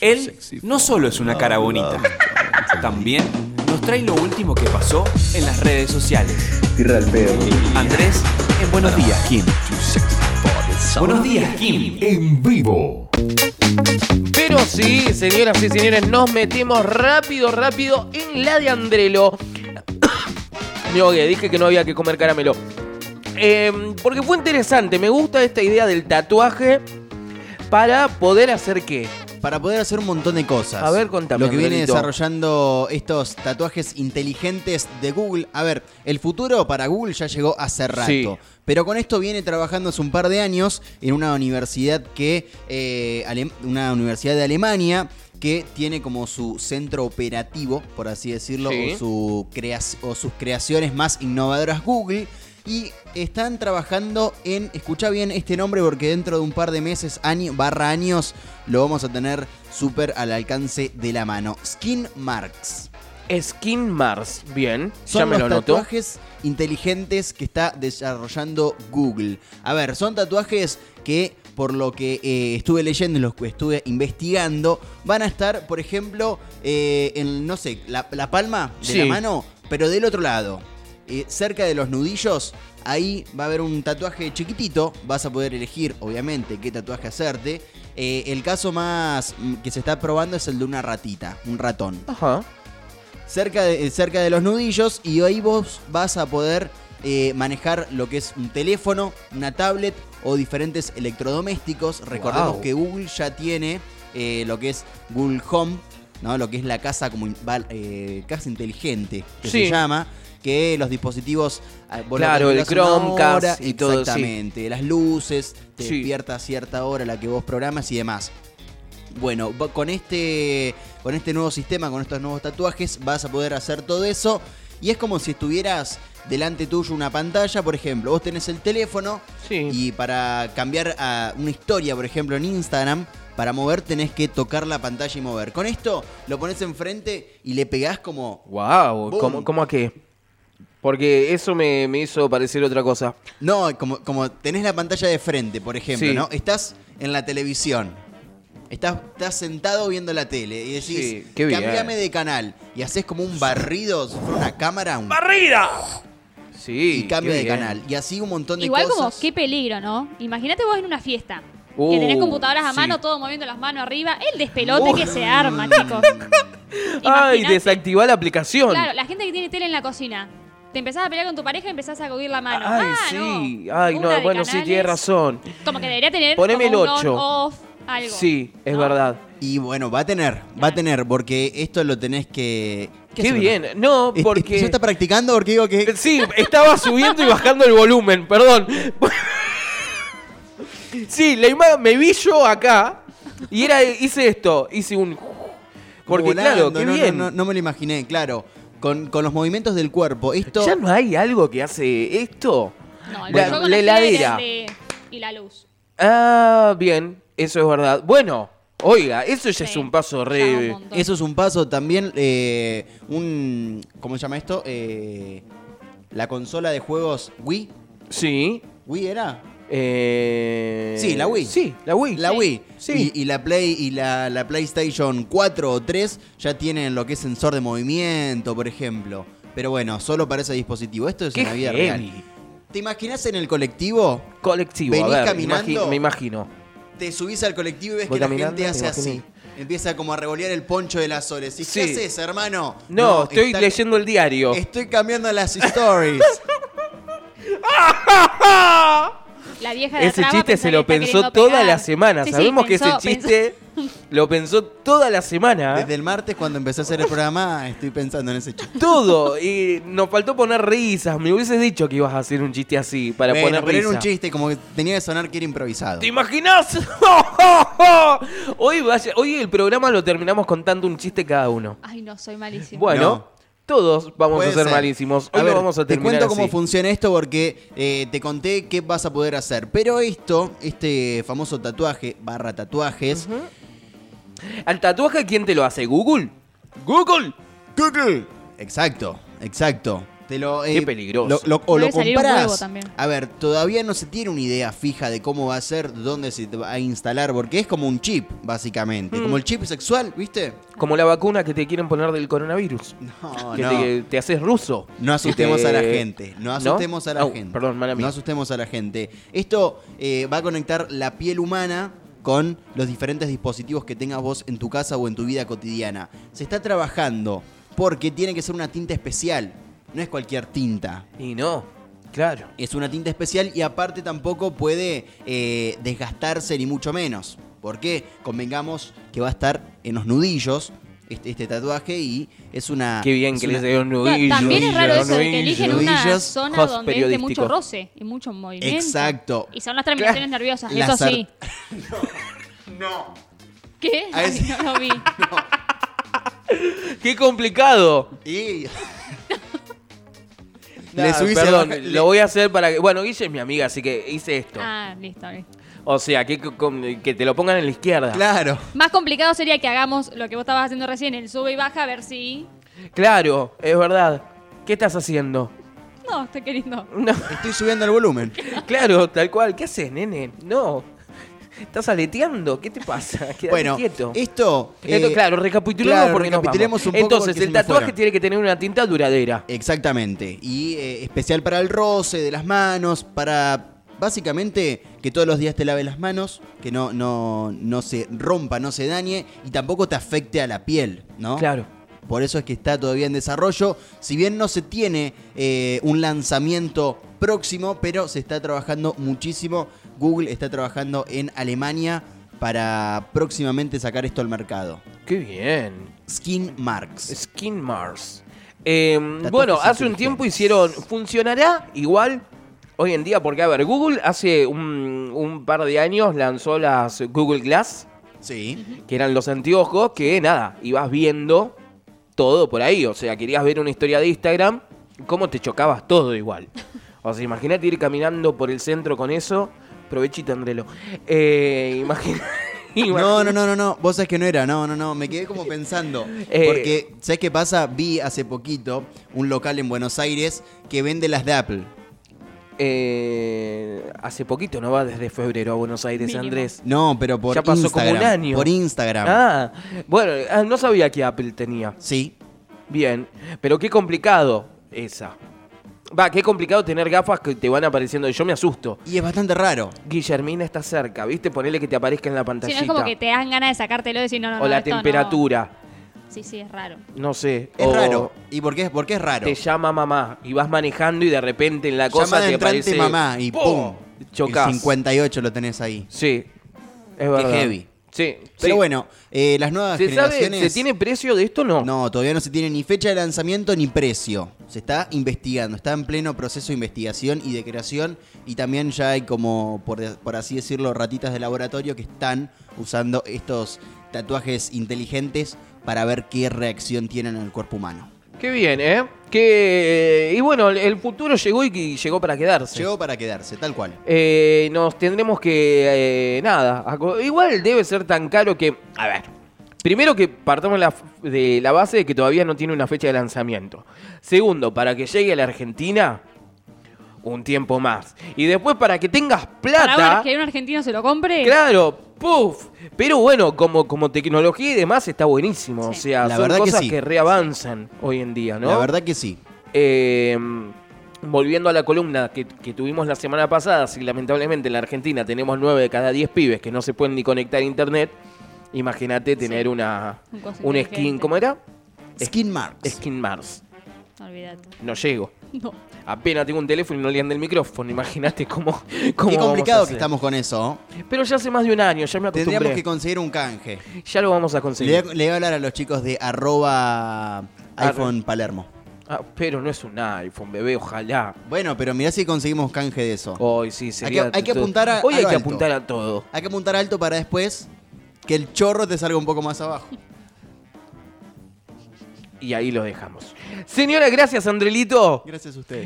Él no solo es una cara bonita, también nos trae lo último que pasó en las redes sociales. Andrés, en Buenos Días, Kim. Buenos días, Kim. En vivo. Pero sí, señoras y señores, nos metemos rápido, rápido en la de Andrelo. Ahogué, dije que no había que comer caramelo. Em, porque fue interesante, me gusta esta idea del tatuaje para poder hacer qué. Para poder hacer un montón de cosas. A ver, contame, Lo que viene desarrollando estos tatuajes inteligentes de Google. A ver, el futuro para Google ya llegó hace rato. Sí. Pero con esto viene trabajando hace un par de años en una universidad que. eh, una universidad de Alemania que tiene como su centro operativo, por así decirlo, Sí. o, su o sus creaciones más innovadoras Google. Y están trabajando en, escucha bien este nombre porque dentro de un par de meses, año, barra años, lo vamos a tener súper al alcance de la mano. Skin Marks. Skin Mars, bien, ya Son me los lo noto. tatuajes inteligentes que está desarrollando Google. A ver, son tatuajes que, por lo que eh, estuve leyendo y los que estuve investigando, van a estar, por ejemplo, eh, en, no sé, la, la palma de Sí. la mano, pero del otro lado. Eh, cerca de los nudillos, ahí va a haber un tatuaje chiquitito. Vas a poder elegir, obviamente, qué tatuaje hacerte. Eh, el caso más mm, que se está probando es el de una ratita, un ratón Ajá. cerca de, eh, cerca de los nudillos y ahí vos vas a poder eh, manejar lo que es un teléfono, una tablet o diferentes electrodomésticos. Recordemos Wow. que Google ya tiene eh, lo que es Google Home, ¿no? lo que es la casa como eh, casa inteligente que Sí. se llama. Que los dispositivos. vos lo Claro, el Chromecast hora, y todo, sí. Exactamente. Las luces, te Sí. despierta a cierta hora la que vos programas y demás. Bueno, con este, con este nuevo sistema, con estos nuevos tatuajes, vas a poder hacer todo eso. Y es como si estuvieras delante tuyo una pantalla, por ejemplo, vos tenés el teléfono Sí. y para cambiar a una historia, por ejemplo, en Instagram, para mover tenés que tocar la pantalla y mover. Con esto lo pones enfrente y le pegás como... Wow. ¿cómo, cómo a qué? Porque eso me, me hizo parecer otra cosa. No, como, como tenés la pantalla de frente, por ejemplo, Sí. ¿no? Estás en la televisión. Estás, estás sentado viendo la tele y decís, Sí, qué bien. cambiame de canal. Y haces como un barrido, si fuera una cámara, un- ¡Barrida! Sí. y cambia de canal. Y así un montón de Igual como, cosas. qué peligro, ¿no? Imagínate vos en una fiesta. Uh, que tenés computadoras a sí. mano, todo moviendo las manos arriba. El despelote Uh. que se arma, chicos. Ay, desactivar la aplicación. Claro, la gente que tiene tele en la cocina. Te empezás a pelear con tu pareja y empezás a coger la mano. Ay, ah, sí. no. Ay, Una no, bueno, sí, tienes razón. Como que debería tener Poneme como el un ocho. on-off, algo. Sí, es ¿no? verdad. Y bueno, va a tener, va a tener, porque esto lo tenés que... Qué, bien. No, porque... ¿Ya está practicando? Porque digo que... Sí, estaba subiendo y bajando el volumen, perdón. Sí, la ima- me vi yo acá y era hice esto, hice un porque volando, claro, qué no, no, bien. No, no me lo imaginé, claro. Con, con los movimientos del cuerpo. Esto... ¿Ya no hay algo que hace esto? No, el La- juego heladera. de- y la luz. Ah, bien, eso es verdad. Bueno, oiga, eso ya es un paso re un. Eso es un paso también, eh, un... ¿Cómo se llama esto? Eh, la consola de juegos Wii. Sí. ¿Wii era? Eh, Sí, la Wii. Sí, la Wii. La Wii. Sí. Y, y la Play y la, la PlayStation 4 o 3 ya tienen lo que es sensor de movimiento, por ejemplo. Pero bueno, solo para ese dispositivo. Esto es Qué la vida real. ¿Te imaginas en el colectivo? Colectivo, Venís a ver, caminando. imagi- me imagino. Te subís al colectivo y ves que la gente hace así. Empieza como a revolear el poncho de las soles. ¿Y Sí. qué haces, hermano? No, estoy está- leyendo el diario. Estoy cambiando las stories. La vieja de Ese chiste se lo pensó toda pegar. la semana. Sí, sí, Sabemos que pensó- ese chiste lo pensó toda la semana. Desde el martes cuando empecé a hacer el programa estoy pensando en ese chiste. Todo. Y nos faltó poner risas. Me hubieses dicho que ibas a hacer un chiste así para Bueno, poner pero risas. era un chiste, como que tenía que sonar que era improvisado. ¿Te imaginas? hoy, vaya- hoy el programa lo terminamos contando un chiste cada uno. Ay, no, soy malísimo. Bueno, No. Todos vamos Puede a ser, ser. malísimos. Hoy A ver, lo vamos a te terminar cuento cómo así. funciona esto porque eh, te conté qué vas a poder hacer. Pero esto, este famoso tatuaje barra tatuajes, ¿Al tatuaje quién te lo hace? ¿Google? ¿Google? Google. Exacto, exacto. Te lo, Qué eh, peligroso. lo- lo- o lo salir un compras. huevo también. A ver, todavía no se tiene una idea fija de cómo va a ser, dónde se te va a instalar, porque es como un chip, básicamente. Mm. Como el chip sexual, ¿viste? Como la vacuna que te quieren poner del coronavirus. No, que no. te, te haces ruso. No asustemos Que a la te- gente. No asustemos a la gente. Perdón, mala mía. No asustemos a la gente. Esto eh, va a conectar la piel humana con los diferentes dispositivos que tengas vos en tu casa o en tu vida cotidiana. Se está trabajando porque tiene que ser una tinta especial. No es cualquier tinta. Y no, claro. Es una tinta especial y aparte tampoco puede eh, desgastarse ni mucho menos. Porque convengamos que va a estar en los nudillos este, este tatuaje y es una... Qué bien que una- les dio un Claro, nudillo. También es raro nudillo, eso de que eligen una nudillos, zona donde es de mucho roce y mucho movimiento. Exacto. Y son las terminaciones nerviosas, La eso sí. No. ¿Qué? A Ay, no lo vi. Qué complicado. Y... Nah, le subís perdón, lo voy a hacer para que. Bueno, Guille es mi amiga, así que hice esto. Ah, listo, listo. O sea, que, que- que te lo pongan en la izquierda. Claro. Más complicado sería que hagamos lo que vos estabas haciendo recién, el sube y baja, a ver si... Claro, es verdad. ¿Qué estás haciendo? No, estoy queriendo. No, Estoy subiendo el volumen. claro, tal cual. ¿Qué haces, nene? No. Estás aleteando. ¿Qué te pasa? Bueno, quieto. esto... Esto, eh, claro, recapitulemos claro, porque nos vamos. un poco Entonces, el tatuaje tiene que tener una tinta duradera. Exactamente. Y eh, especial para el roce de las manos, para básicamente que todos los días te laves las manos, que no, no, no se rompa, no se dañe y tampoco te afecte a la piel, ¿no? Claro. Por eso es que está todavía en desarrollo. Si bien no se tiene eh, un lanzamiento próximo, pero se está trabajando muchísimo. Google está trabajando en Alemania para próximamente sacar esto al mercado. Qué bien. Skin Marks. Skin. Eh, Tatuajes bueno, hace un tiempo hicieron. ¿Funcionará igual hoy en día? Porque, a ver, Google hace un, un par de años lanzó las Google Glass, Sí. que eran los anteojos que, nada, ibas viendo todo por ahí. O sea, querías ver una historia de Instagram, cómo te chocabas todo igual. O sea, imagínate ir caminando por el centro con eso. Provechito, Andrelo. Eh, imagina- No, no, no, no, no. Vos sabés que no era. No, no, no. Me quedé como pensando. Eh. Porque, ¿sabés qué pasa? Vi hace poquito un local en Buenos Aires que vende las de Apple. Eh, hace poquito, ¿no? Va desde febrero a Buenos Aires, Mínimo. Andrés. No, pero por Ya pasó como Instagram. un año. Por Instagram. Ah, bueno, ah, no sabía que Apple tenía. Sí. Bien, pero qué complicado esa. Va, qué complicado tener gafas que te van apareciendo. Yo me asusto. Y es bastante raro. Guillermina está cerca, ¿viste? Ponele que te aparezca en la Sí, pantallita. no es como que te dan ganas de sacártelo y decir, no, no, no. o la esto no. temperatura. Sí, sí, es raro. No sé. Es o raro. ¿Y por qué, por qué es raro? Te llama mamá y vas manejando y de repente en la cosa Llamada te aparece... mamá y ¡pum! Chocás. El 58 lo tenés ahí. Sí, es verdad. heavy. Sí, Pero sí. bueno, eh, las nuevas ¿Se sabe, generaciones... ¿se tiene precio de esto no? No, todavía no se tiene ni fecha de lanzamiento ni precio. Se está investigando, está en pleno proceso de investigación y de creación. Y también ya hay como, por, por así decirlo, ratitas de laboratorio que están usando estos tatuajes inteligentes para ver qué reacción tienen en el cuerpo humano. Qué bien, ¿eh? Que, y bueno, el futuro llegó y llegó para quedarse. Llegó para quedarse, tal cual. Eh, nos tendremos que. eh, nada. Igual debe ser tan caro que. A ver. Primero que partamos la de la base de que todavía no tiene una fecha de lanzamiento. Segundo, para que llegue a la Argentina, un tiempo más. Y después para que tengas Para plata. ver que un argentino se lo compre. Claro, puff. Pero bueno, como, como tecnología y demás está buenísimo. O sea, La son verdad que cosas sí. que, reavanzan hoy en día, ¿no? La verdad que sí. Eh, volviendo a la columna que, que tuvimos la semana pasada, si lamentablemente en la Argentina tenemos 9 de cada 10 pibes que no se pueden ni conectar a internet, imagínate tener una Un un skin. ¿cómo era? Skin Marks. Skin Mars. Olvídate. No llego. No. Apenas tengo un teléfono y no le anda el micrófono, imagínate cómo, cómo Qué vamos a complicado que estamos con eso. Pero ya hace más de un año, ya me Tendríamos acostumbré. que conseguir un canje. Ya lo vamos a conseguir. voy, a, le voy a hablar a los chicos de arroba iPhone Palermo. Ah, pero no es un iPhone, bebé, ojalá. Bueno, pero mirá si conseguimos canje de eso. Hoy sí, sería hay que apuntar a- Hoy a hay que alto. apuntar a todo. Hay que apuntar alto para después que el chorro te salga un poco más abajo. Y ahí lo dejamos. Señora, gracias, Andrelito. Gracias a ustedes.